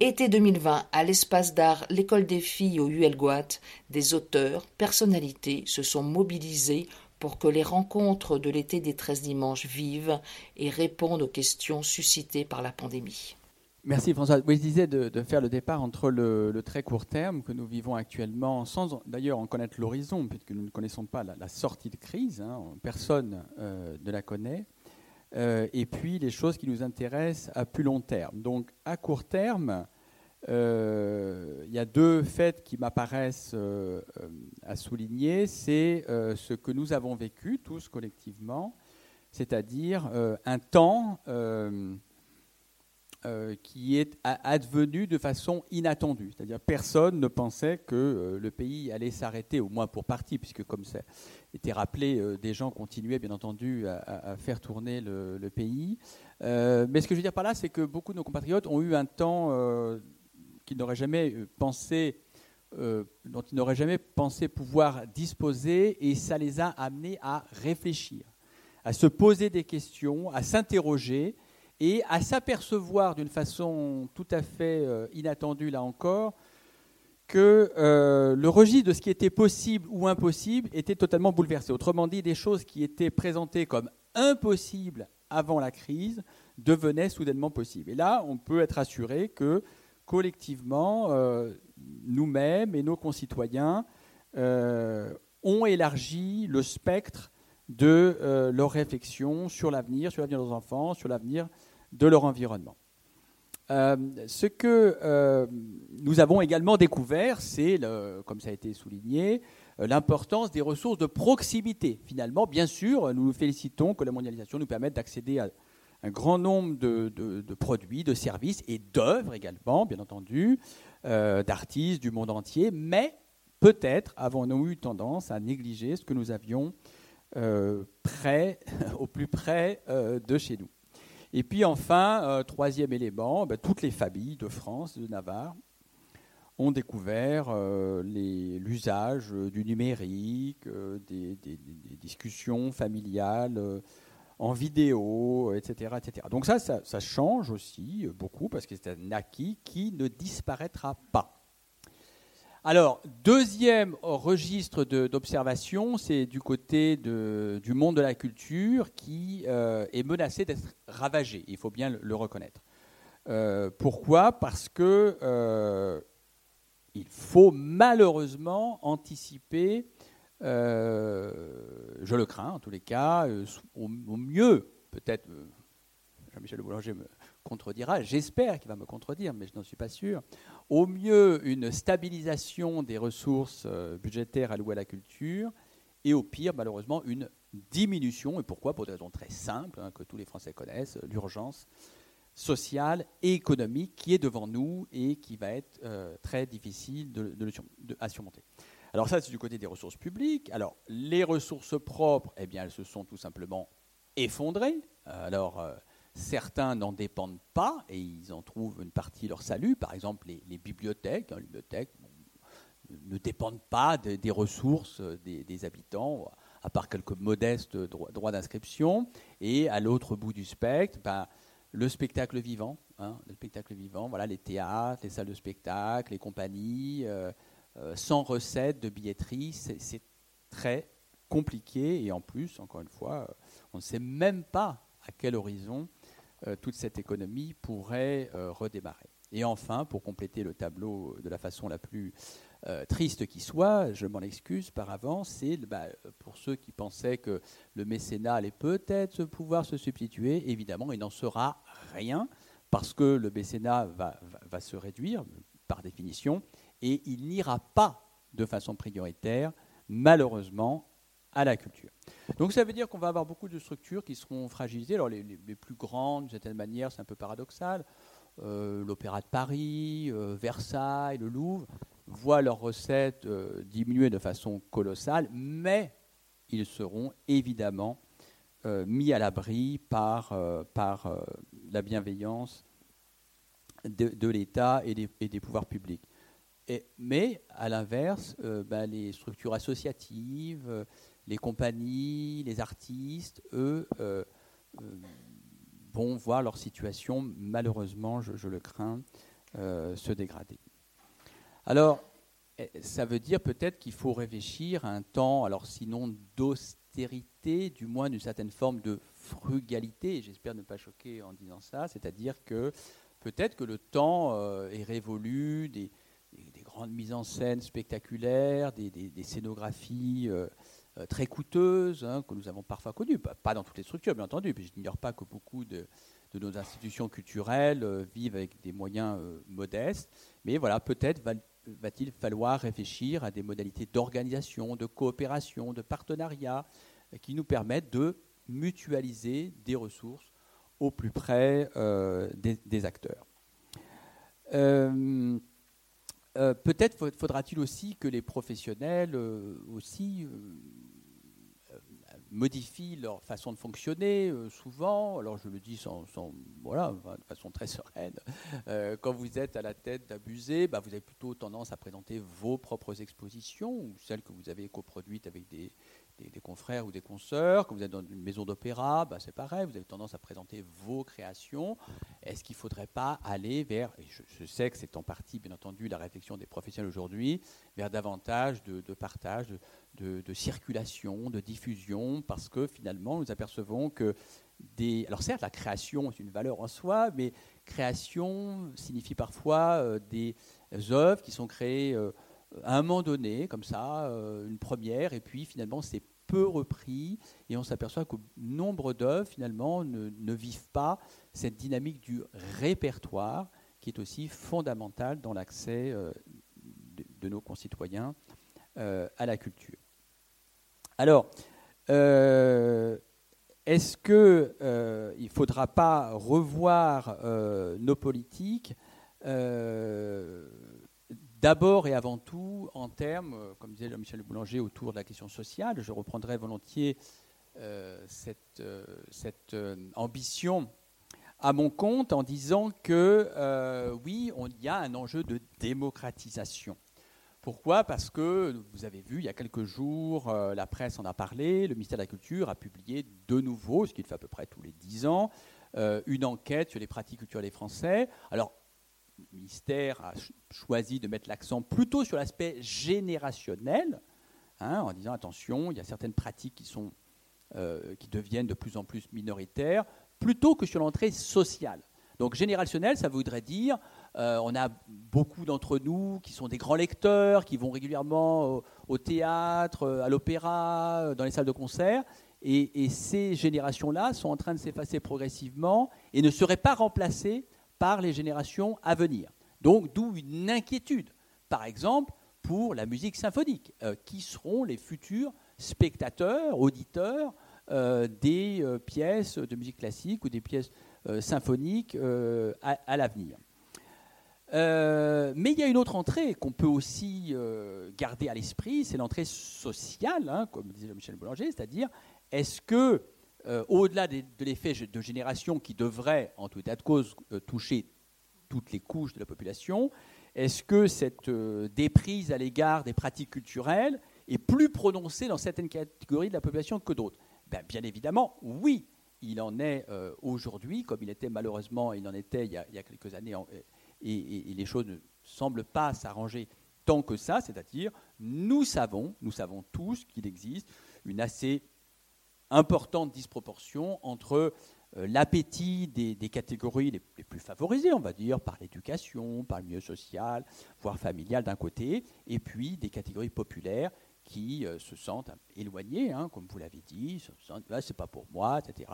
Été 2020, à l'espace d'art L'école des filles au Huelgoat, des auteurs, personnalités se sont mobilisés pour que les rencontres de l'été des 13 dimanches vivent et répondent aux questions suscitées par la pandémie. Merci François. Oui, je disais de, faire le départ entre le, très court terme que nous vivons actuellement, sans d'ailleurs en connaître l'horizon, puisque nous ne connaissons pas la, sortie de crise, hein, personne euh, ne la connaît, euh, et puis les choses qui nous intéressent à plus long terme. Donc à court terme, euh, il y a deux faits qui m'apparaissent à souligner. C'est ce que nous avons vécu tous collectivement, c'est-à-dire un temps euh, qui est advenu de façon inattendue. C'est-à-dire personne ne pensait que euh, le pays allait s'arrêter, au moins pour partie, puisque comme ça était rappelé, euh, des gens continuaient bien entendu à, faire tourner le, pays. mais ce que je veux dire par là, c'est que beaucoup de nos compatriotes ont eu un temps qu'ils n'auraient jamais pensé dont ils n'auraient jamais pensé pouvoir disposer, et ça les a amenés à réfléchir, à se poser des questions, à s'interroger, et à s'apercevoir d'une façon tout à fait euh, inattendue, là encore, que euh, le registre de ce qui était possible ou impossible était totalement bouleversé. Autrement dit, des choses qui étaient présentées comme impossibles avant la crise devenaient soudainement possibles. Et là, on peut être assuré que collectivement, euh, nous-mêmes et nos concitoyens ont élargi le spectre de leur réflexion sur l'avenir, sur l'avenir de nos enfants, sur l'avenir de leur environnement. Euh, ce que euh, nous avons également découvert, c'est, comme ça a été souligné, euh, l'importance des ressources de proximité. Finalement, bien sûr, nous nous félicitons que la mondialisation nous permette d'accéder à un grand nombre de, produits, de services et d'œuvres également, bien entendu, d'artistes du monde entier, mais peut-être avons-nous eu tendance à négliger ce que nous avions près, au plus près de chez nous. Et puis enfin, euh, troisième élément, ben, toutes les familles de France, de Navarre, ont découvert euh, l'usage du numérique, euh, des, discussions familiales en vidéo, etc., etc. Donc ça, ça change aussi beaucoup parce que c'est un acquis qui ne disparaîtra pas. Alors, deuxième registre d'observation, c'est du côté du monde de la culture qui euh, est menacé d'être ravagé. Il faut bien le, reconnaître. Euh, pourquoi? Parce que euh, il faut malheureusement anticiper, je le crains en tous les cas, au, au mieux, peut-être, Jean-Michel Boulanger me contredira, j'espère qu'il va me contredire, mais je n'en suis pas sûr, au mieux une stabilisation des ressources euh, budgétaires allouées à la culture, et au pire, malheureusement, une diminution. Et pourquoi? Pour des raisons très simples, hein, que tous les Français connaissent, l'urgence sociale et économique qui est devant nous et qui va être euh, très difficile à surmonter. Alors ça, c'est du côté des ressources publiques. Alors les ressources propres, eh bien, elles se sont tout simplement effondrées. Alors euh, Certains n'en dépendent pas et ils en trouvent une partie leur salut. Par exemple, les, bibliothèques, hein, les bibliothèques ne dépendent pas des ressources des, habitants, à part quelques modestes droits, d'inscription. Et à l'autre bout du spectre, ben, le spectacle vivant, hein, le spectacle vivant, voilà, les théâtres, les salles de spectacle, les compagnies, euh, euh, sans recettes de billetterie, c'est très compliqué. Et en plus, encore une fois, on ne sait même pas à quel horizon euh, toute cette économie pourrait euh, redémarrer. Et enfin, pour compléter le tableau de la façon la plus euh, triste qui soit, je m'en excuse par avance, c'est bah, pour ceux qui pensaient que le mécénat allait peut-être pouvoir se substituer, évidemment, il n'en sera rien, parce que le mécénat va se réduire par définition, et il n'ira pas de façon prioritaire, malheureusement, à la culture. Donc ça veut dire qu'on va avoir beaucoup de structures qui seront fragilisées. Alors les, plus grandes, d'une certaine manière, c'est un peu paradoxal. Euh, L'Opéra de Paris, euh, Versailles, le Louvre voient leurs recettes euh, diminuer de façon colossale, mais ils seront évidemment mis à l'abri par, par la bienveillance de, l'État et, des pouvoirs publics. Mais à l'inverse, ben, les structures associatives, les compagnies, les artistes, eux, euh, euh, vont voir leur situation, malheureusement, je, le crains, se dégrader. Alors, eh, ça veut dire peut-être qu'il faut réfléchir à un temps, alors sinon d'austérité, du moins d'une certaine forme de frugalité, j'espère ne pas choquer en disant ça, c'est-à-dire que peut-être que le temps euh, est révolu, des, grandes mises en scène spectaculaires, des, scénographies euh, euh, très coûteuses, hein, que nous avons parfois connues, pas, dans toutes les structures bien entendu, puis je n'ignore pas que beaucoup de, nos institutions culturelles vivent avec des moyens modestes, mais voilà, peut-être va va-t-il falloir réfléchir à des modalités d'organisation, de coopération, de partenariat euh, qui nous permettent de mutualiser des ressources au plus près euh, des, acteurs. Euh, peut-être faudra-t-il aussi que les professionnels aussi modifient leur façon de fonctionner euh, souvent. Alors je le dis sans, voilà, de façon très sereine. Euh, quand vous êtes à la tête d'Abusé, bah, vous avez plutôt tendance à présenter vos propres expositions ou celles que vous avez coproduites avec des, confrères ou des consoeurs. Quand vous êtes dans une maison d'opéra, bah, c'est pareil, vous avez tendance à présenter vos créations. Est-ce qu'il ne faudrait pas aller vers, et je, sais que c'est en partie bien entendu la réflexion des professionnels aujourd'hui, vers davantage de, partage, de, circulation, de diffusion, parce que finalement nous apercevons que des... Alors certes, la création est une valeur en soi, mais création signifie parfois euh, des œuvres qui sont créées... Euh, à un moment donné, comme ça, euh, une première, et puis finalement c'est peu repris, et on s'aperçoit que nombre d'œuvres finalement ne, vivent pas cette dynamique du répertoire qui est aussi fondamentale dans l'accès euh, de, nos concitoyens euh, à la culture. Alors, est-ce qu'il ne faudra pas revoir nos politiques? D'abord et avant tout, en termes, euh, comme disait Michel Boulanger, autour de la question sociale, je reprendrai volontiers euh, cette, euh, ambition à mon compte en disant que oui, il y a un enjeu de démocratisation. Pourquoi? Parce que vous avez vu, il y a quelques jours, la presse en a parlé, le ministère de la Culture a publié de nouveau, ce qu'il fait à peu près tous les dix ans, une enquête sur les pratiques culturelles des Français. Alors, ministère a choisi de mettre l'accent plutôt sur l'aspect générationnel, hein, en disant attention, il y a certaines pratiques qui, sont, euh, qui deviennent de plus en plus minoritaires, plutôt que sur l'entrée sociale. Donc générationnel, ça voudrait dire, euh, on a beaucoup d'entre nous qui sont des grands lecteurs, qui vont régulièrement au, théâtre, euh, à l'opéra, dans les salles de concert, et ces générations-là sont en train de s'effacer progressivement et ne seraient pas remplacées par les générations à venir. Donc d'où une inquiétude, par exemple, pour la musique symphonique. Euh, qui seront les futurs spectateurs, auditeurs euh, des euh, pièces de musique classique ou des pièces symphoniques à, l'avenir mais il y a une autre entrée qu'on peut aussi garder à l'esprit, c'est l'entrée sociale, hein, comme disait Michel Boulanger, c'est-à-dire est-ce que euh, au-delà de, l'effet de génération qui devrait, en tout état de cause, euh, toucher toutes les couches de la population, est-ce que cette euh, déprise à l'égard des pratiques culturelles est plus prononcée dans certaines catégories de la population que d'autres? Ben, Bien évidemment, oui. Il en est aujourd'hui, comme il était malheureusement, il en était il y a, quelques années, et, et, les choses ne semblent pas s'arranger tant que ça, c'est-à-dire nous savons, nous savons tous qu'il existe une assez importante disproportion entre euh, l'appétit des, catégories les, plus favorisées, on va dire, par l'éducation, par le milieu social, voire familial d'un côté, et puis des catégories populaires qui euh, se sentent éloignées, hein, comme vous l'avez dit, ah, c'est pas pour moi, etc.,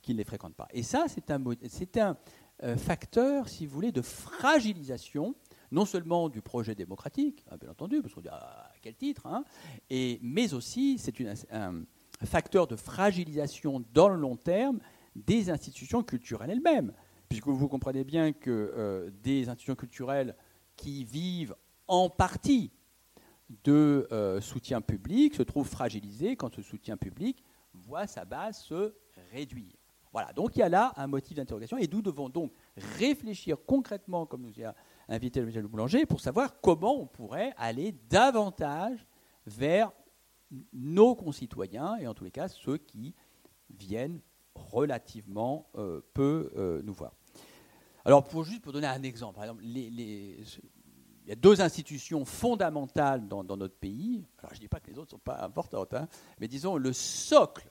qui ne les fréquentent pas. Et ça, c'est un, c'est un euh, facteur, si vous voulez, de fragilisation, non seulement du projet démocratique, hein, bien entendu, parce qu'on dit ah, à quel titre, hein, mais aussi c'est une, un, facteur de fragilisation dans le long terme des institutions culturelles elles-mêmes. Puisque vous comprenez bien que euh, des institutions culturelles qui vivent en partie de euh, soutien public se trouvent fragilisées quand ce soutien public voit sa base se réduire. Voilà, donc il y a là un motif d'interrogation et nous devons donc réfléchir concrètement, comme nous a invité le Michel Boulanger, pour savoir comment on pourrait aller davantage vers nos concitoyens, et en tous les cas ceux qui viennent relativement euh, peu euh, nous voir. Alors, pour, juste pour donner un exemple, il y a deux institutions fondamentales dans, notre pays. Alors, je ne dis pas que les autres ne sont pas importantes, hein, mais disons le socle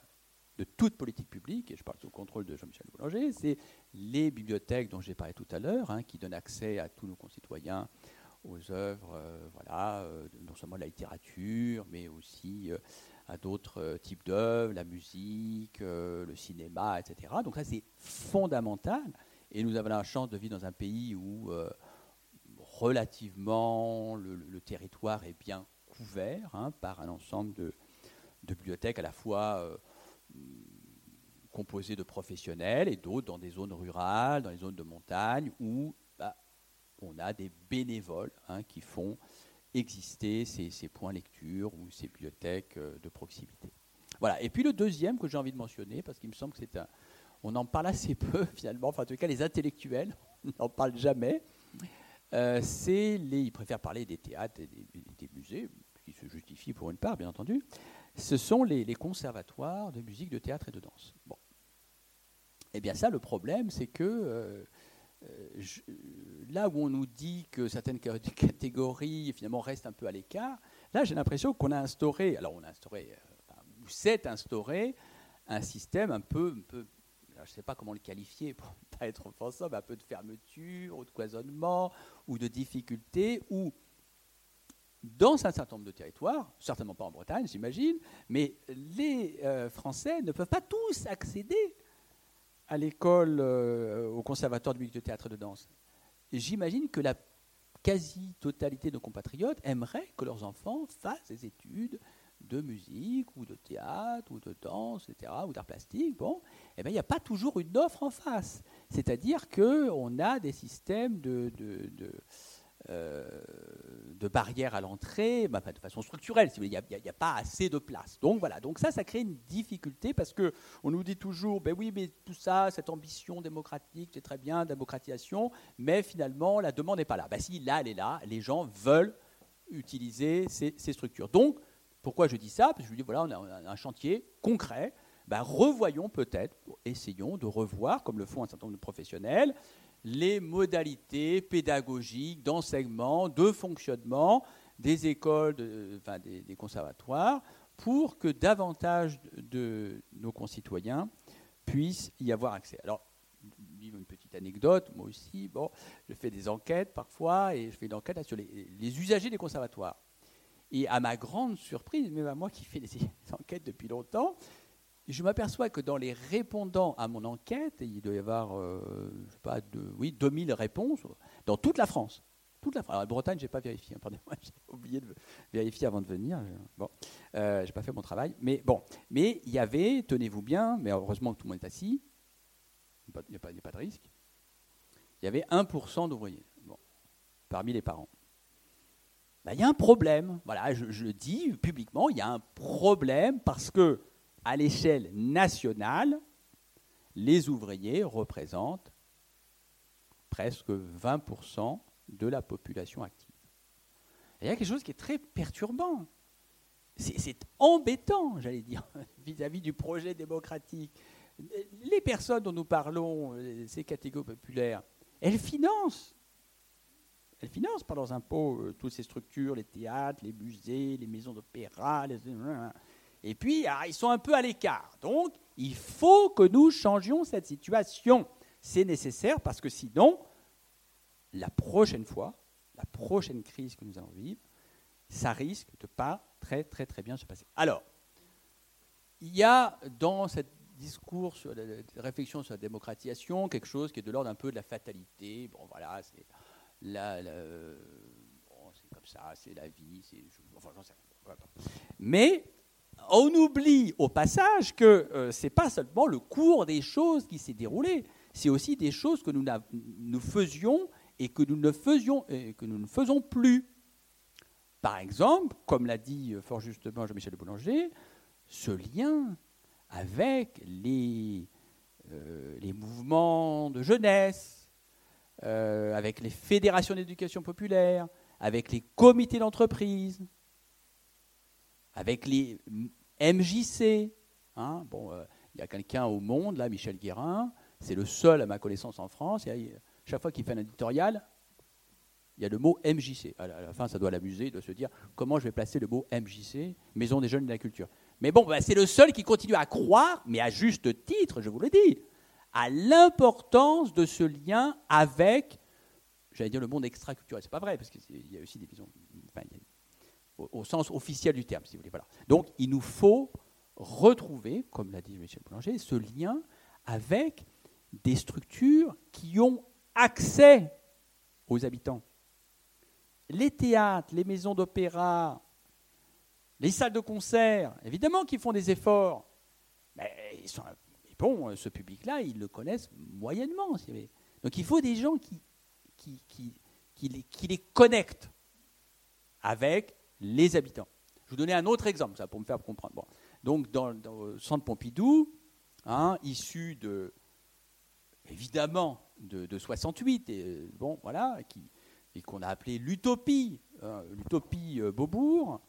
de toute politique publique, et je parle sous le contrôle de Jean-Michel Boulanger, c'est les bibliothèques dont j'ai parlé tout à l'heure, hein, qui donnent accès à tous nos concitoyens aux œuvres, euh, voilà, euh, non seulement la littérature, mais aussi euh, à d'autres types d'œuvres, la musique, le cinéma, etc. Donc ça, c'est fondamental. Et nous avons la chance de vivre dans un pays où relativement le, territoire est bien couvert hein, par un ensemble de, de, bibliothèques à la fois composées de professionnels et d'autres dans des zones rurales, dans les zones de montagne, où on a des bénévoles hein, qui font exister ces, points lecture ou ces bibliothèques euh, de proximité. Voilà. Et puis le deuxième que j'ai envie de mentionner, parce qu'il me semble que c'est un. On en parle assez peu finalement, enfin en tout cas les intellectuels n'en parlent jamais. Euh, c'est les. Ils préfèrent parler des théâtres et des, musées, qui se justifient pour une part, bien entendu. Ce sont les, conservatoires de musique, de théâtre et de danse. Bon. Eh bien ça, le problème, c'est que euh, euh, là où on nous dit que certaines catégories finalement restent un peu à l'écart, là j'ai l'impression qu'on a instauré, alors on a instauré, euh, ou s'est instauré un système un peu, je ne sais pas comment le qualifier pour ne pas être offensant, mais un peu de fermeture, ou de cloisonnement, ou de difficulté, où dans un certain nombre de territoires, certainement pas en Bretagne, j'imagine, mais les euh, Français ne peuvent pas tous accéder à l'école, euh, au conservatoire de musique de théâtre et de danse, j'imagine que la quasi-totalité de nos compatriotes aimeraient que leurs enfants fassent des études de musique ou de théâtre ou de danse, etc., ou d'art plastique. Bon, eh bien, il n'y a pas toujours une offre en face. C'est-à-dire qu'on a des systèmes de euh, de barrières à l'entrée, bah, de façon structurelle, il n'y a, pas assez de place. Donc voilà, donc ça, ça crée une difficulté parce que on nous dit toujours, ben oui, mais tout ça, cette ambition démocratique, c'est très bien, démocratisation, mais finalement, la demande n'est pas là. Ben si, là, elle est là, les gens veulent utiliser ces, structures. Donc, pourquoi je dis ça? Parce que je dis, voilà, on a un chantier concret, ben, revoyons peut-être, essayons de revoir, comme le font un certain nombre de professionnels, les modalités pédagogiques, d'enseignement, de fonctionnement des écoles, des, conservatoires, pour que davantage de nos concitoyens puissent y avoir accès. Alors, une petite anecdote, moi aussi, bon, je fais des enquêtes parfois, et je fais une enquête sur les, les usagers des conservatoires. Et à ma grande surprise, même à moi qui fais des enquêtes depuis longtemps, je m'aperçois que dans les répondants à mon enquête, il doit y avoir, euh, sais pas, de, oui, 2000 réponses dans toute la France. Toute la France. Alors, Bretagne, je n'ai pas vérifié. Hein, pardonnez-moi, j'ai oublié de vérifier avant de venir. Bon, euh, je n'ai pas fait mon travail. Mais bon, mais il y avait, tenez-vous bien, mais heureusement que tout le monde est assis, il n'y a, a, pas de risque, il y avait 1% d'ouvriers bon, parmi les parents. Ben, il y a un problème. Voilà, je, je dis publiquement, il y a un problème parce que à l'échelle nationale, les ouvriers représentent presque 20% de la population active. il y a quelque chose qui est très perturbant. C'est embêtant, j'allais dire, vis-à-vis du projet démocratique. Les personnes dont nous parlons, ces catégories populaires, elles financent. Elles financent par leurs impôts euh, toutes ces structures, les théâtres, les musées, les maisons d'opéra, les... Et puis, ah, ils sont un peu à l'écart. Donc, il faut que nous changions cette situation. C'est nécessaire parce que sinon, la prochaine fois, la prochaine crise que nous allons vivre, ça risque de pas très très très bien se passer. Alors, il y a dans cette discours sur la, réflexion sur la démocratisation quelque chose qui est de l'ordre un peu de la fatalité. Bon, voilà, c'est la, comme ça, c'est la vie, c'est enfin, sais Mais on oublie au passage que euh, ce n'est pas seulement le cours des choses qui s'est déroulé, c'est aussi des choses que nous, faisions et que nous ne faisons plus. Par exemple, comme l'a dit euh, fort justement Jean-Michel Boulanger, ce lien avec les, euh, les mouvements de jeunesse, avec les fédérations d'éducation populaire, avec les comités d'entreprise, avec les MJC. bon, euh, il y a quelqu'un au monde, là, Michel Guérin, c'est le seul à ma connaissance en France. Chaque fois qu'il fait un éditorial, il y a le mot MJC. À la, fin, ça doit l'amuser de se dire comment je vais placer le mot MJC, Maison des jeunes de la culture. Mais bon, bah, c'est le seul qui continue à croire, mais à juste titre, je vous le dis, à l'importance de ce lien avec, j'allais dire le monde extra-culturel. C'est pas vrai, parce qu'il y a aussi des visions, au, sens officiel du terme, si vous voulez. Voilà. Donc, il nous faut retrouver, comme l'a dit Michel Boulanger, ce lien avec des structures qui ont accès aux habitants. Les théâtres, les maisons d'opéra, les salles de concert, évidemment qu'ils font des efforts. Mais bon, ce public-là, ils le connaissent moyennement. Donc il faut des gens qui, qui, qui, les, qui les connectent avec les habitants. Je vous donner un autre exemple, ça, pour me faire comprendre. Donc, dans, le centre Pompidou, hein, issu de, évidemment, de, 68, et, bon, voilà, qui, et qu'on a appelé l'utopie, hein, l'utopie euh, Beaubourg,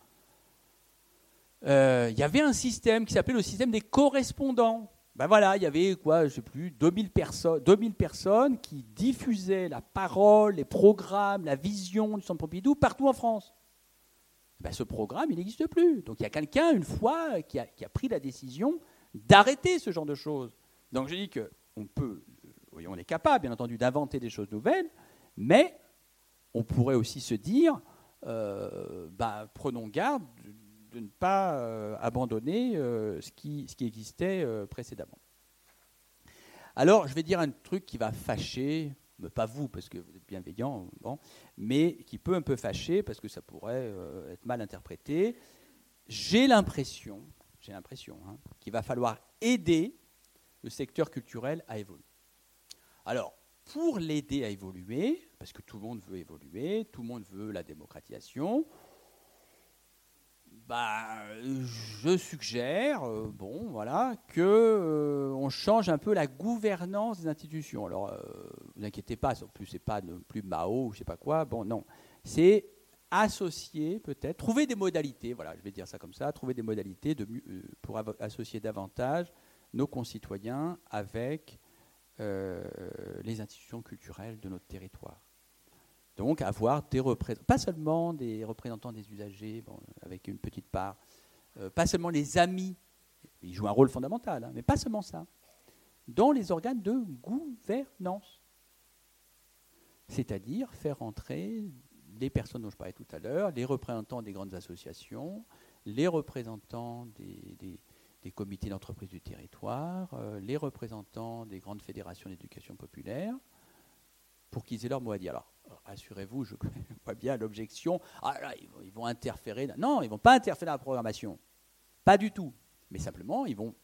euh, il y avait un système qui s'appelait le système des correspondants. Ben voilà, il y avait quoi, je sais plus, 2000 personnes, 2000 personnes qui diffusaient la parole, les programmes, la vision du Centre Pompidou partout en France. Ben ce programme, il n'existe plus. Donc il y a quelqu'un, une fois, qui a, pris la décision d'arrêter ce genre de choses. Donc je dis qu'on peut, oui, on est capable, bien entendu, d'inventer des choses nouvelles, mais on pourrait aussi se dire, euh, ben, prenons garde de ne pas euh, abandonner euh, ce, qui, existait précédemment. Alors, je vais dire un truc qui va fâcher, pas vous, parce que vous êtes bienveillant, bon, mais qui peut un peu fâcher, parce que ça pourrait être mal interprété. J'ai l'impression, j'ai l'impression, hein, qu'il va falloir aider le secteur culturel à évoluer. Alors, pour l'aider à évoluer, parce que tout le monde veut évoluer, tout le monde veut la démocratisation, bah, je suggère, euh, bon, voilà, que euh, on change un peu la gouvernance des institutions. Alors, euh, vous inquiétez pas, en plus c'est pas non plus Mao ou je sais pas quoi. Bon, non, c'est associer peut-être, trouver des modalités. Voilà, je vais dire ça comme ça, trouver des modalités de, pour associer davantage nos concitoyens avec les institutions culturelles de notre territoire. Donc avoir des représentants, pas seulement des représentants des usagers, avec une petite part, euh, pas seulement les amis, ils jouent un rôle fondamental, hein, mais pas seulement ça, dans les organes de gouvernance. C'est-à-dire faire entrer les personnes dont je parlais tout à l'heure, les représentants des grandes associations, les représentants des, comités d'entreprise du territoire, euh, les représentants des grandes fédérations d'éducation populaire, pour qu'ils aient leur mot à dire. Alors, rassurez-vous, je vois bien l'objection. Ah là, ils vont, interférer. Non, ils ne vont pas interférer dans la programmation. Pas du tout. Mais simplement, ils vont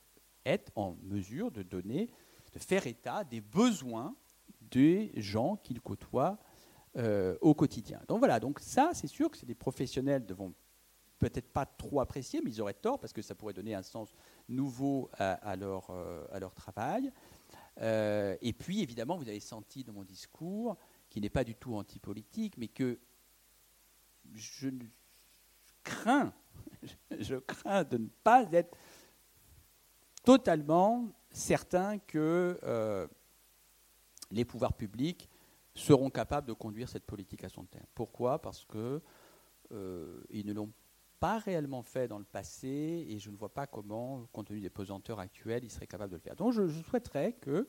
être en mesure de donner, de faire état des besoins des gens qu'ils côtoient euh, au quotidien. Donc voilà, donc ça, c'est sûr que c'est des professionnels ne vont peut-être pas trop apprécier, mais ils auraient tort parce que ça pourrait donner un sens nouveau à, leur, euh, leur, travail. Euh, et puis, évidemment, vous avez senti dans mon discours qui n'est pas du tout antipolitique, mais que je crains, je crains de ne pas être totalement certain que euh, les pouvoirs publics seront capables de conduire cette politique à son terme. Pourquoi? Parce qu'ils euh, ne l'ont pas réellement fait dans le passé et je ne vois pas comment, compte tenu des pesanteurs actuelles, ils seraient capables de le faire. Donc je souhaiterais que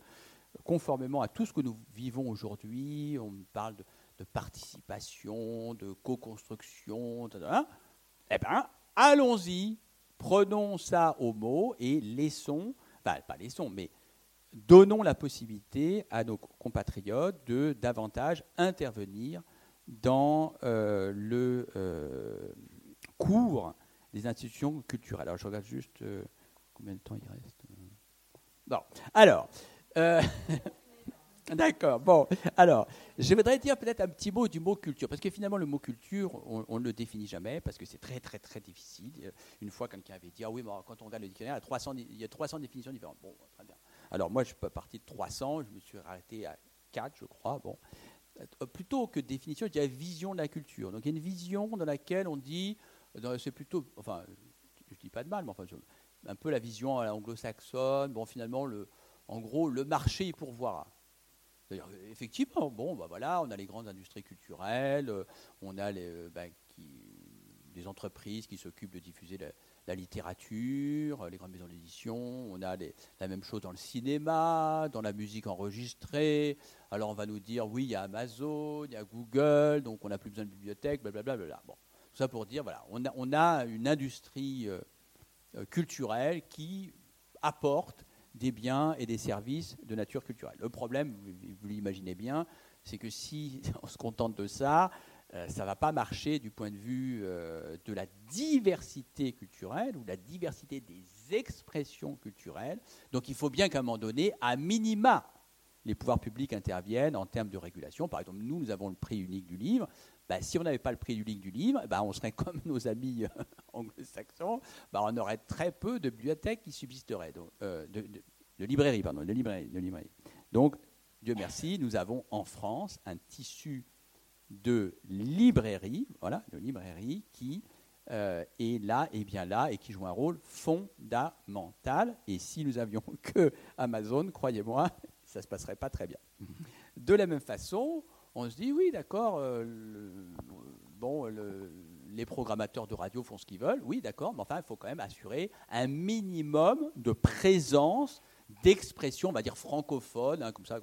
conformément à tout ce que nous vivons aujourd'hui, on parle de, participation, de co-construction, eh bien, allons-y, prenons ça au mot et laissons, pas laissons, mais donnons la possibilité à nos compatriotes de davantage intervenir dans euh, le euh, cours des institutions culturelles. Alors, je regarde juste euh, combien de temps il reste. Bon, alors, d'accord, bon. Alors, je voudrais dire peut-être un petit mot du mot culture, parce que finalement, le mot culture, on ne le définit jamais, parce que c'est très, très, très difficile. Une fois, quelqu'un avait dit Ah oui, mais quand on regarde le dictionnaire, il y a 300, il y a 300 définitions différentes. Bon, très bien. Alors, moi, je suis parti de 300, je me suis arrêté à 4, je crois. Bon. Euh, plutôt que définition, y a vision de la culture. Donc, il y a une vision dans laquelle on dit c'est plutôt, enfin, je dis pas de mal, mais enfin, un peu la vision anglo-saxonne. Bon, finalement, le, en gros, le marché y pourvoira. Effectivement, bon, bah voilà, on a les grandes industries culturelles, on a les, bah, des entreprises qui s'occupent de diffuser la, la littérature, les grandes maisons d'édition, on a la même chose dans le cinéma, dans la musique enregistrée. Alors on va nous dire, oui, il y a Amazon, il y a Google, donc on n'a plus besoin de bibliothèque, blablabla. Bon, tout ça pour dire, voilà, on a, on a une industrie euh, euh, culturelle qui apporte des biens et des services de nature culturelle. Le problème, vous l'imaginez bien, c'est que si on se contente de ça, euh, ça ne va pas marcher du point de vue euh, de la diversité culturelle ou la diversité des expressions culturelles. Donc il faut bien qu'à un moment donné, à minima, les pouvoirs publics interviennent en termes de régulation. Par exemple, nous, nous avons le prix unique du livre. Bah, si on n'avait pas le prix unique du livre, bah, on serait comme nos amis euh, anglo-saxons, bah, on aurait très peu de bibliothèques qui subsisteraient, de, librairies, pardon, de de librairies. Donc, Dieu merci, nous avons en France un tissu de librairie, voilà, de librairie qui euh, est là et bien là et qui joue un rôle fondamental. Et si nous avions que Amazon, croyez-moi, ça ne se passerait pas très bien. De la même façon, on se dit oui, d'accord, euh, bon, les programmateurs de radio font ce qu'ils veulent, oui, d'accord, mais enfin, il faut quand même assurer un minimum de présence d'expression, on va dire francophone, hein, comme ça,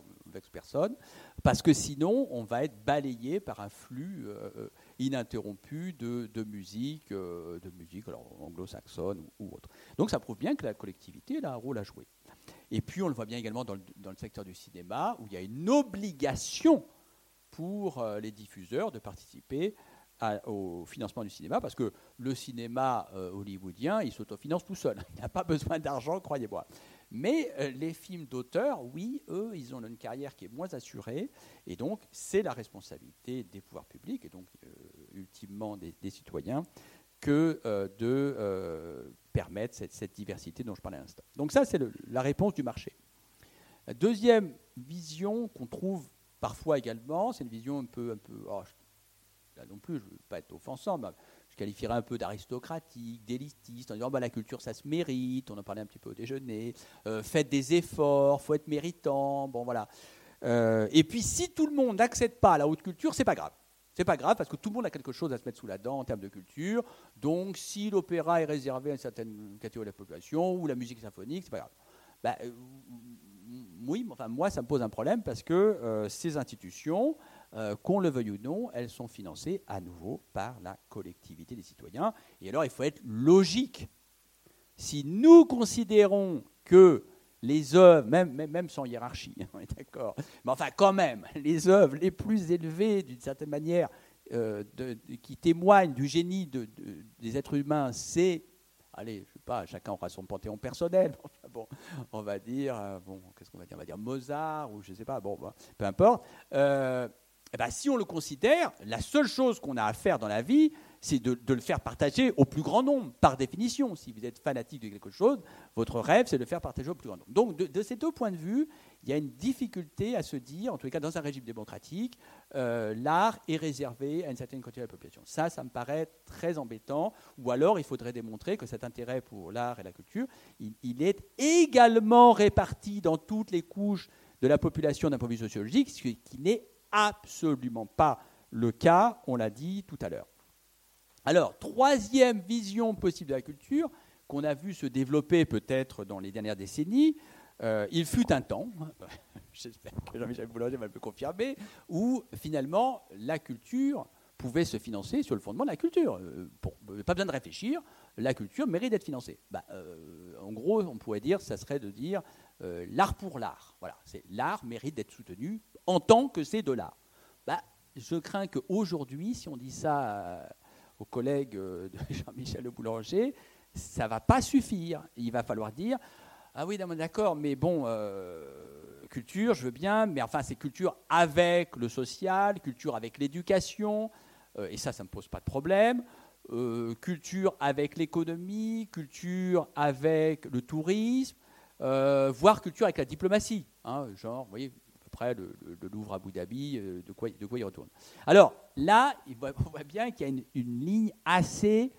personne, parce que sinon, on va être balayé par un flux euh, euh, ininterrompu de, musique, euh, de musique anglo-saxonne ou, autre. Donc ça prouve bien que la collectivité a un rôle à jouer. Et puis on le voit bien également dans le, dans le secteur du cinéma, où il y a une obligation pour les diffuseurs de participer au financement du cinéma, parce que le cinéma hollywoodien, il s'autofinance tout seul. Il n'a pas besoin d'argent, croyez-moi. Mais euh, les films d'auteur, oui, eux, ils ont une carrière qui est moins assurée, et donc c'est la responsabilité des pouvoirs publics, et donc euh, ultimement des, citoyens, que euh, de permettre cette, diversité dont je parlais à l'instant. Donc ça, c'est la réponse du marché. La deuxième vision qu'on trouve parfois également, c'est une vision un peu... Un peu oh, là non plus, je ne veux pas être offensant, mais qualifierait un peu d'aristocratique, d'élitiste, en disant bah, la culture ça se mérite, on en parlait un petit peu au déjeuner, euh, faites des efforts, faut être méritant, bon voilà. Euh, et puis si tout le monde n'accède pas à la haute culture, c'est pas grave. C'est pas grave parce que tout le monde a quelque chose à se mettre sous la dent en termes de culture. Donc si l'opéra est réservé à une certaine catégorie de la population ou la musique symphonique, c'est pas grave. Bah, euh, oui, enfin moi ça me pose un problème parce que ces institutions euh, qu'on le veuille ou non, elles sont financées à nouveau par la collectivité des citoyens. Et alors, il faut être logique. Si nous considérons que les œuvres, même, sans hiérarchie, on est d'accord, mais enfin quand même, les œuvres les plus élevées, d'une certaine manière, euh, qui témoignent du génie des êtres humains, c'est, allez, je sais pas, chacun aura son panthéon personnel, bon, on va dire, euh, bon, qu'est-ce qu'on va dire On va dire Mozart, ou je sais pas, bon, bah, peu importe. Eh ben, si on le considère, la seule chose qu'on a à faire dans la vie, c'est de, le faire partager au plus grand nombre, par définition. Si vous êtes fanatique de quelque chose, votre rêve, c'est de le faire partager au plus grand nombre. Donc, de, ces deux points de vue, il y a une difficulté à se dire, en tous les cas dans un régime démocratique, euh, l'art est réservé à une certaine quantité de la population. Ça, ça me paraît très embêtant. Ou alors, il faudrait démontrer que cet intérêt pour l'art et la culture, il, est également réparti dans toutes les couches de la population d'un point de vue sociologique, ce qui n'est absolument pas le cas, on l'a dit tout à l'heure. Alors, troisième vision possible de la culture, qu'on a vu se développer peut-être dans les dernières décennies, euh, il fut un temps, j'espère que Jean-Michel Boulanger va me confirmer, où finalement la culture pouvait se financer sur le fondement de la culture. Euh, pas besoin de réfléchir, la culture mérite d'être financée. Bah, euh, en gros, on pourrait dire, ça serait de dire l'art pour l'art. Voilà, c'est l'art mérite d'être soutenu en tant que c'est de l'art. Bah, je crains qu'aujourd'hui, si on dit ça euh, aux collègues euh, de Jean-Michel Le Boulanger, ça ne va pas suffire. Il va falloir dire Ah oui, d'accord, mais bon, euh, culture, je veux bien, mais enfin, c'est culture avec le social, culture avec l'éducation, et ça, ça ne me pose pas de problème. culture avec l'économie, culture avec le tourisme, voire culture avec la diplomatie. Hein, genre, vous voyez, le, Louvre à Abu Dhabi, euh, de quoi, de quoi il retourne. Alors là, on voit bien qu'il y a une, ligne assez,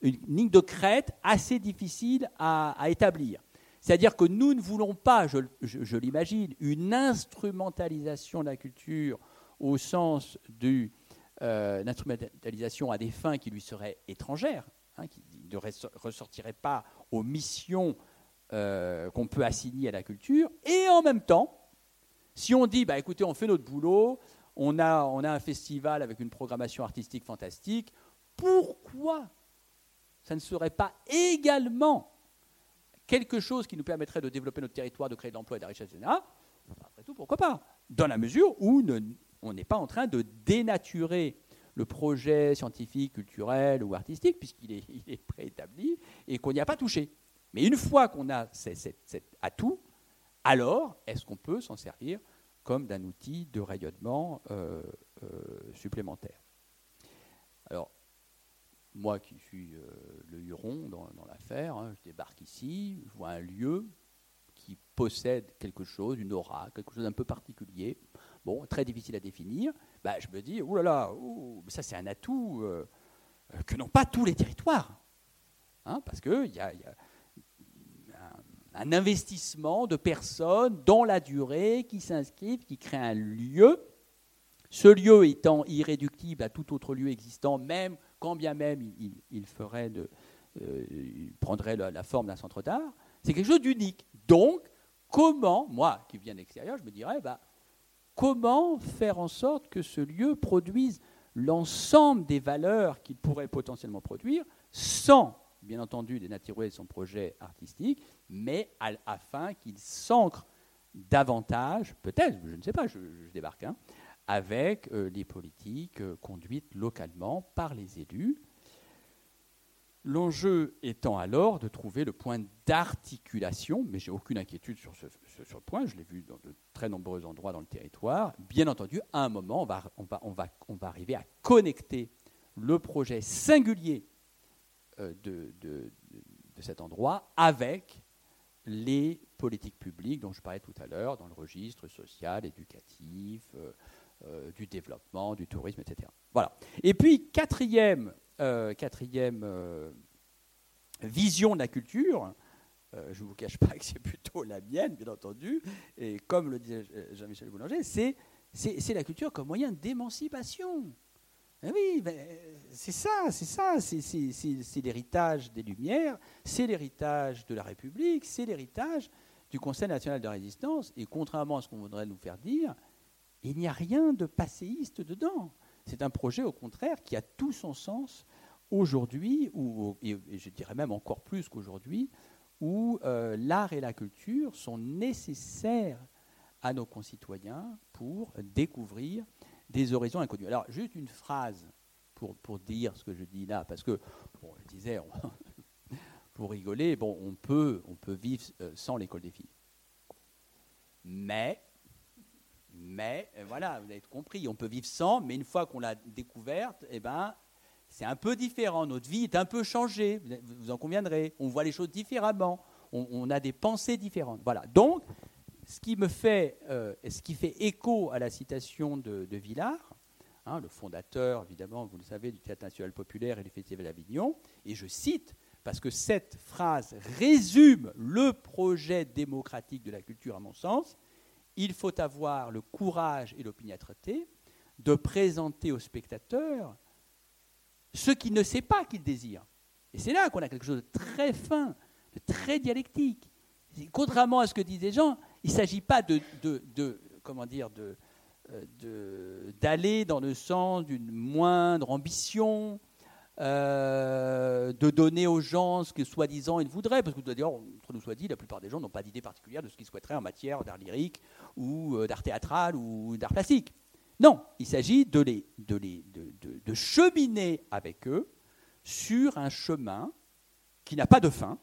une ligne de crête assez difficile à, établir. C'est-à-dire que nous ne voulons pas, je, l'imagine, une instrumentalisation de la culture au sens d'une euh, instrumentalisation à des fins qui lui seraient étrangères, hein, qui ne ressortiraient pas aux missions euh, qu'on peut assigner à la culture, et en même temps, si on dit, bah, écoutez, on fait notre boulot, on a, un festival avec une programmation artistique fantastique, pourquoi ça ne serait pas également quelque chose qui nous permettrait de développer notre territoire, de créer de l'emploi et de la richesse, etc., après tout, pourquoi pas? Dans la mesure où on n'est pas en train de dénaturer le projet scientifique, culturel ou artistique, puisqu'il est, préétabli et qu'on n'y a pas touché. Mais une fois qu'on a cet, atout, alors est-ce qu'on peut s'en servir comme d'un outil de rayonnement euh, euh, supplémentaire? Alors, moi qui suis euh, le Huron dans, l'affaire, hein, je débarque ici, je vois un lieu qui possède quelque chose, une aura, quelque chose d'un peu particulier, bon, très difficile à définir, bah, je me dis, oh ça c'est un atout que n'ont pas tous les territoires. Hein, parce qu'il y a un, investissement de personnes dans la durée qui s'inscrivent, qui créent un lieu, ce lieu étant irréductible à tout autre lieu existant, même quand bien même il, ferait de, euh, prendrait la, forme d'un centre d'art, c'est quelque chose d'unique. Donc, comment, moi qui viens de l'extérieur, je me dirais, bah, comment faire en sorte que ce lieu produise l'ensemble des valeurs qu'il pourrait potentiellement produire, sans, bien entendu, dénaturer son projet artistique, mais afin qu'il s'ancre davantage, peut-être, je ne sais pas, je, débarque, hein, avec euh, les politiques euh, conduites localement par les élus. L'enjeu étant alors de trouver le point d'articulation, mais j'ai aucune inquiétude sur ce, point, je l'ai vu dans de très nombreux endroits dans le territoire. Bien entendu, à un moment, on va, arriver à connecter le projet singulier de, de, de, cet endroit avec les politiques publiques dont je parlais tout à l'heure, dans le registre social, éducatif, euh, du développement, du tourisme, etc. Voilà. Et puis, quatrième, euh, quatrième euh, vision de la culture, je ne vous cache pas que c'est plutôt la mienne, bien entendu, et comme le disait Jean-Michel Boulanger, c'est, la culture comme moyen d'émancipation. Eh oui, ben, c'est ça, c'est ça, c'est, l'héritage des Lumières, c'est l'héritage de la République, c'est l'héritage du Conseil national de résistance, et contrairement à ce qu'on voudrait nous faire dire, il n'y a rien de passéiste dedans. C'est un projet, au contraire, qui a tout son sens aujourd'hui, et je dirais même encore plus qu'aujourd'hui, où euh, l'art et la culture sont nécessaires à nos concitoyens pour découvrir des horizons inconnus. Alors, juste une phrase pour, pour dire ce que je dis là, parce que, bon, je disais, pour rigoler, bon, on peut, on peut vivre euh, sans l'école des filles. Mais mais euh, voilà, vous avez compris, on peut vivre sans, mais une fois qu'on l'a découverte, eh ben, c'est un peu différent. Notre vie est un peu changée, vous en conviendrez. On voit les choses différemment, on, a des pensées différentes. Voilà. Donc, ce qui me fait, euh, ce qui fait écho à la citation de, Villard, hein, le fondateur, évidemment, vous le savez, du Théâtre national populaire et du Festival d'Avignon, et je cite parce que cette phrase résume le projet démocratique de la culture, à mon sens il faut avoir le courage et l'opiniâtreté de présenter au spectateur ce qu'il ne sait pas qu'il désire. Et c'est là qu'on a quelque chose de très fin, de très dialectique. Contrairement à ce que disent les gens, il ne s'agit pas de, comment dire, euh, d'aller dans le sens d'une moindre ambition, euh, de donner aux gens ce que soi-disant ils voudraient, parce que d'ailleurs, entre nous soit dit, la plupart des gens n'ont pas d'idée particulière de ce qu'ils souhaiteraient en matière d'art lyrique ou euh, d'art théâtral ou d'art plastique. Non, il s'agit de, cheminer avec eux sur un chemin qui n'a pas de fin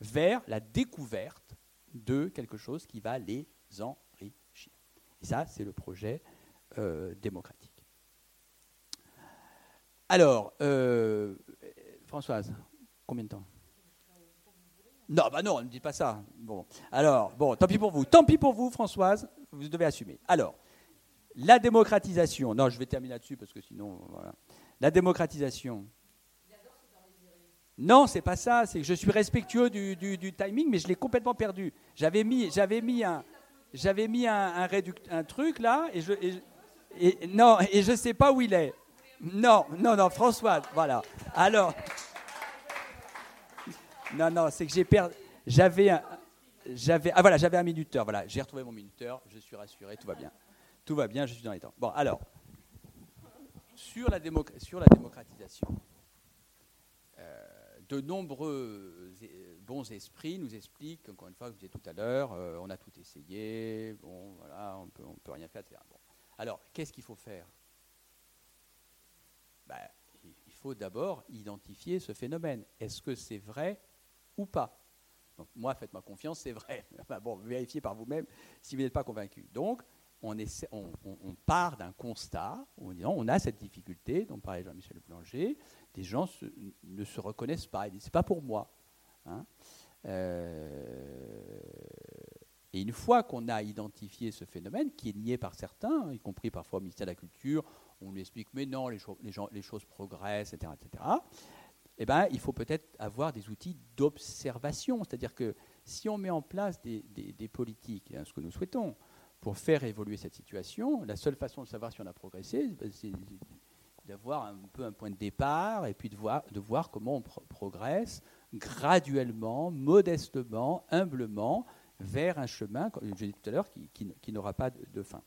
vers la découverte de quelque chose qui va les enrichir. Et ça, c'est le projet euh, démocratique. Alors, euh, Françoise, combien de temps? Non, bah non, ne dites pas ça. Bon, alors, bon, tant pis pour vous. Tant pis pour vous, Françoise, vous devez assumer. Alors, la démocratisation. Non, je vais terminer là-dessus parce que sinon, voilà. La démocratisation. Non, c'est pas ça. C'est que je suis respectueux du, timing, mais je l'ai complètement perdu. J'avais mis, un, j'avais un, truc là, et je, non, et je sais pas où il est. Non, non, non, François, voilà. Alors, non, non, c'est que j'ai perdu. J'avais un, j'avais, ah j'avais un minuteur. Voilà, j'ai retrouvé mon minuteur. Je suis rassuré, tout va bien. Tout va bien, je suis dans les temps. Bon, alors, sur la, démocratisation, de nombreux euh, bons esprits nous expliquent, encore une fois, vous disiez tout à l'heure, euh, on a tout essayé, bon, voilà, on peut, ne peut rien faire, etc. Alors, qu'est-ce qu'il faut faire? Ben, Il faut d'abord identifier ce phénomène. Est-ce que c'est vrai ou pas? Donc, moi, faites-moi confiance, c'est vrai. bon, vérifiez par vous-même si vous n'êtes pas convaincu. Donc, on, part d'un constat en disant on a cette difficulté dont parlait Jean-Michel Blanger, des gens ne se reconnaissent pas, ils disent c'est pas pour moi. Hein. Euh, et une fois qu'on a identifié ce phénomène, qui est nié par certains, y compris parfois au ministère de la Culture, on lui explique mais non, les, choses progressent, etc. etc. Eh ben, il faut peut-être avoir des outils d'observation, c'est-à-dire que si on met en place des, des, politiques, hein, ce que nous souhaitons, pour faire évoluer cette situation, la seule façon de savoir si on a progressé, ben, c'est d'avoir un peu un point de départ et puis de voir, de voir comment on progresse graduellement, modestement, humblement vers un chemin, comme je l'ai dit tout à l'heure, qui, n'aura pas de, fin.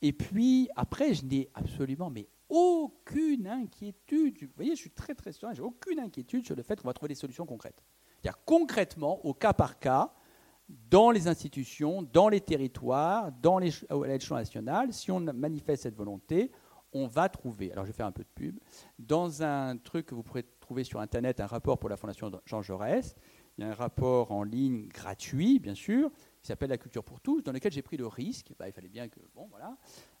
Et puis, après, je n'ai absolument mais aucune inquiétude. Vous voyez, je suis très très serein, j'ai aucune inquiétude sur le fait qu'on va trouver des solutions concrètes. C'est-à-dire concrètement, au cas par cas, dans les institutions, dans les territoires, dans les, à l'échelon national, si on manifeste cette volonté, on va trouver, alors je vais faire un peu de pub, dans un truc que vous pourrez trouver sur Internet, un rapport pour la Fondation Jean Jaurès, il y a un rapport en ligne gratuit, bien sûr, qui s'appelle La culture pour tous, dans lequel j'ai pris le risque, bah, il fallait bien que bon, voilà,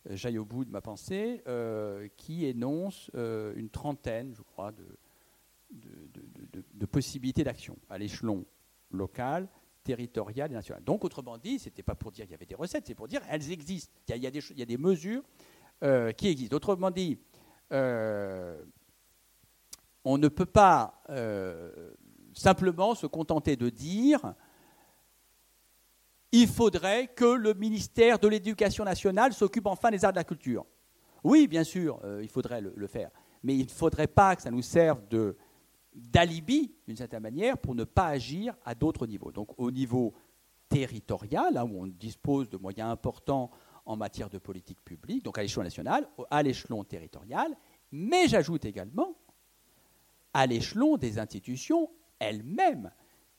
euh, j'aille au bout de ma pensée, euh, qui énonce euh, une trentaine, je crois, de, de possibilités d'action à l'échelon local, territoriale et nationale. Donc, autrement dit, ce n'était pas pour dire qu'il y avait des recettes, c'est pour dire qu'elles existent. Il y, a, des, mesures euh, qui existent. Autrement dit, euh, on ne peut pas euh, simplement se contenter de dire il faudrait que le ministère de l'Éducation nationale s'occupe enfin des arts de la culture. Oui, bien sûr, il faudrait le, faire. Mais il ne faudrait pas que ça nous serve de d'alibi, d'une certaine manière, pour ne pas agir à d'autres niveaux. Donc au niveau territorial, où on dispose de moyens importants en matière de politique publique, donc à l'échelon national, à l'échelon territorial, mais j'ajoute également à l'échelon des institutions elles-mêmes.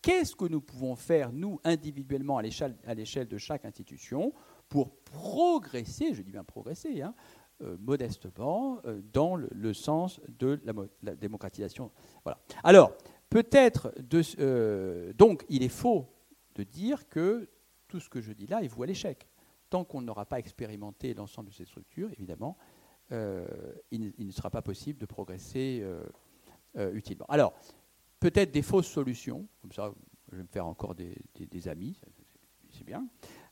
Qu'est-ce que nous pouvons faire, nous, individuellement, à l'échelle de chaque institution, pour progresser, je dis bien progresser, hein, euh, modestement euh, dans le, sens de la, démocratisation. Alors, peut-être, euh, donc, il est faux de dire que tout ce que je dis là est voué à l'échec. Tant qu'on n'aura pas expérimenté l'ensemble de ces structures, évidemment, il, ne sera pas possible de progresser utilement. Alors, peut-être des fausses solutions, comme ça, je vais me faire encore des amis, c'est bien.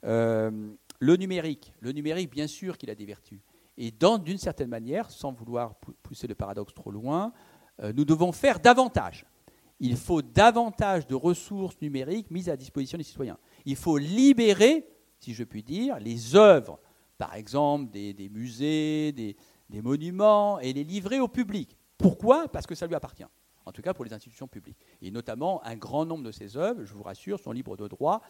le numérique, le numérique, bien sûr qu'il a des vertus. Et d'une certaine manière, sans vouloir pousser le paradoxe trop loin, euh, nous devons faire davantage. Il faut davantage de ressources numériques mises à disposition des citoyens. Il faut libérer, si je puis dire, les œuvres, par exemple des, musées, des, des, monuments, et les livrer au public. Pourquoi? Parce que ça lui appartient, en tout cas pour les institutions publiques. Et notamment, un grand nombre de ces œuvres, je vous rassure, sont libres de droit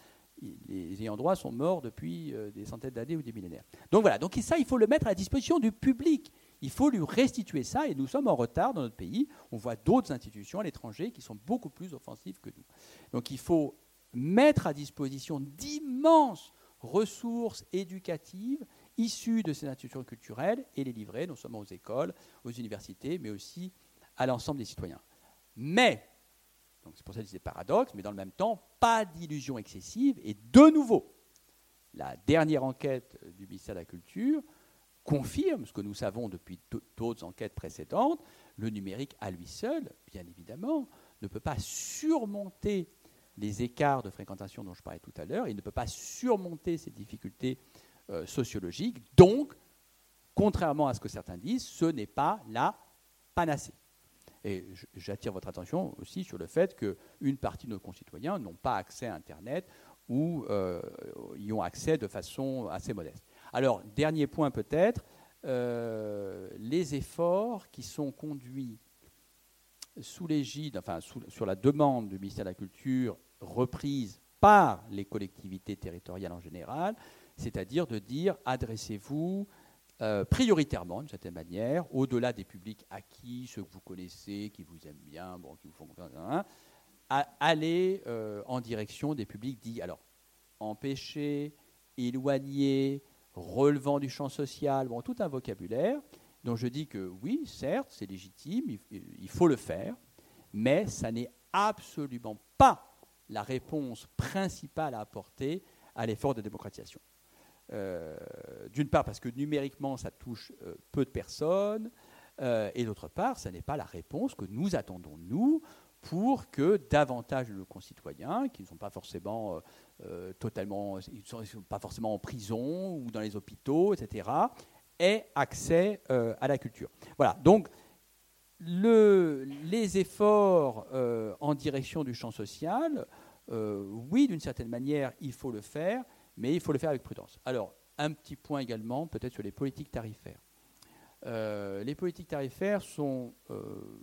les ayants droit sont morts depuis euh, des centaines d'années ou des millénaires. Donc voilà, donc ça, il faut le mettre à la disposition du public. Il faut lui restituer ça, et nous sommes en retard dans notre pays. On voit d'autres institutions à l'étranger qui sont beaucoup plus offensives que nous. Donc il faut mettre à disposition d'immenses ressources éducatives issues de ces institutions culturelles et les livrer non seulement aux écoles, aux universités, mais aussi à l'ensemble des citoyens. Mais c'est pour ça que c'est paradoxe, mais dans le même temps, pas d'illusion excessive. Et de nouveau, la dernière enquête du ministère de la Culture confirme ce que nous savons depuis d'autres enquêtes précédentes. Le numérique à lui seul, bien évidemment, ne peut pas surmonter les écarts de fréquentation dont je parlais tout à l'heure, il ne peut pas surmonter ces difficultés euh, sociologiques. Donc, contrairement à ce que certains disent, ce n'est pas la panacée. Et j'attire votre attention aussi sur le fait qu'une partie de nos concitoyens n'ont pas accès à Internet ou euh, y ont accès de façon assez modeste. Alors, dernier point peut-être, euh, les efforts qui sont conduits sous l'égide, enfin sur la demande du ministère de la Culture, reprise par les collectivités territoriales en général, c'est-à-dire de dire adressez-vous euh, prioritairement, d'une certaine manière, au-delà des publics acquis, ceux que vous connaissez, qui vous aiment bien, bon, qui vous font confiance, à aller euh, en direction des publics dits, alors, empêchés, éloignés, relevant du champ social, bon, tout un vocabulaire dont je dis que oui, certes, c'est légitime, il faut le faire, mais ça n'est absolument pas la réponse principale à apporter à l'effort de démocratisation. Euh, d'une part parce que numériquement ça touche euh, peu de personnes, euh, et d'autre part, ça n'est pas la réponse que nous attendons, nous, pour que davantage de nos concitoyens, qui ne sont pas forcément totalement, pas forcément en prison ou dans les hôpitaux, etc., aient accès à la culture. Voilà. Donc, le, les efforts en direction du champ social, oui, d'une certaine manière, il faut le faire, mais il faut le faire avec prudence. Alors, un petit point également, peut-être sur les politiques tarifaires. Euh, les politiques tarifaires sont euh,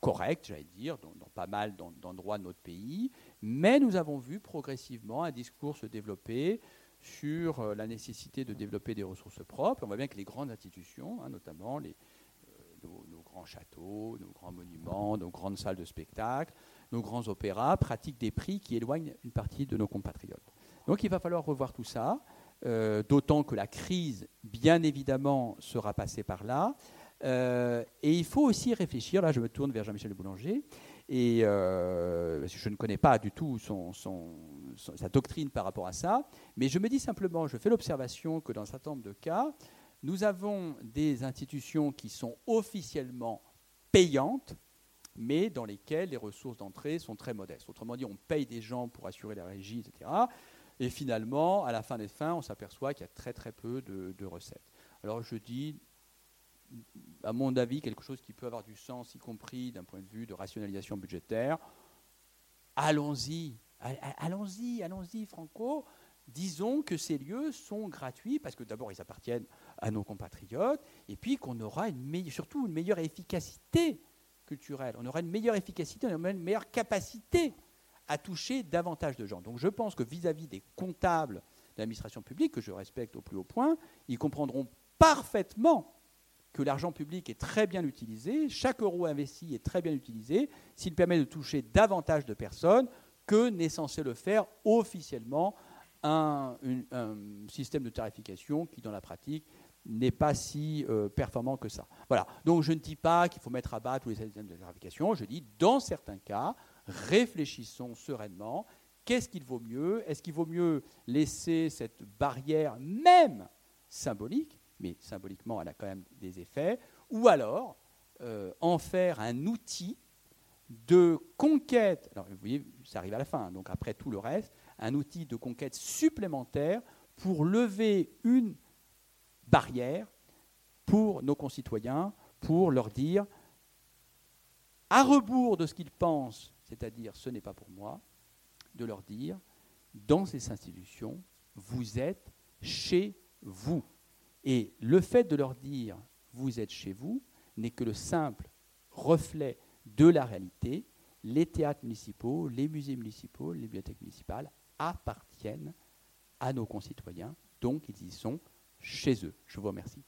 correctes, j'allais dire, dans, pas mal d'endroits de notre pays, mais nous avons vu progressivement un discours se développer sur euh, la nécessité de développer des ressources propres. On voit bien que les grandes institutions, hein, notamment nos, grands châteaux, nos grands monuments, nos grandes salles de spectacle, nos grands opéras, pratiquent des prix qui éloignent une partie de nos compatriotes. Donc il va falloir revoir tout ça, euh, d'autant que la crise, bien évidemment, sera passée par là. Euh, et il faut aussi réfléchir, là je me tourne vers Jean-Michel Boulanger, et euh, je ne connais pas du tout sa doctrine par rapport à ça, mais je me dis simplement, je fais l'observation que dans un certain nombre de cas, nous avons des institutions qui sont officiellement payantes, mais dans lesquelles les ressources d'entrée sont très modestes. Autrement dit, on paye des gens pour assurer la régie, etc. Et finalement, à la fin des fins, on s'aperçoit qu'il y a très très peu de, recettes. Alors je dis, à mon avis, quelque chose qui peut avoir du sens, y compris d'un point de vue de rationalisation budgétaire. Allons-y, allons-y, allons-y, Franco. Disons que ces lieux sont gratuits parce que d'abord ils appartiennent à nos compatriotes et puis qu'on aura une surtout une meilleure efficacité culturelle. On aura une meilleure efficacité, on aura une meilleure capacité à toucher davantage de gens. Donc je pense que vis-à-vis des comptables de l'administration publique, que je respecte au plus haut point, ils comprendront parfaitement que l'argent public est très bien utilisé, chaque euro investi est très bien utilisé, s'il permet de toucher davantage de personnes que n'est censé le faire officiellement un, système de tarification qui, dans la pratique, n'est pas si euh, performant que ça. Voilà. Donc je ne dis pas qu'il faut mettre à bas tous les systèmes de tarification, je dis dans certains cas, réfléchissons sereinement. Qu'est-ce qu'il vaut mieux? Est-ce qu'il vaut mieux laisser cette barrière, même symbolique, mais symboliquement elle a quand même des effets, ou alors euh, en faire un outil de conquête, alors vous voyez, ça arrive à la fin, donc après tout le reste, un outil de conquête supplémentaire pour lever une barrière pour nos concitoyens, pour leur dire, à rebours de ce qu'ils pensent c'est-à-dire ce n'est pas pour moi, de leur dire, dans ces institutions, vous êtes chez vous. Et le fait de leur dire, vous êtes chez vous, n'est que le simple reflet de la réalité. Les théâtres municipaux, les musées municipaux, les bibliothèques municipales appartiennent à nos concitoyens, donc ils y sont chez eux. Je vous remercie.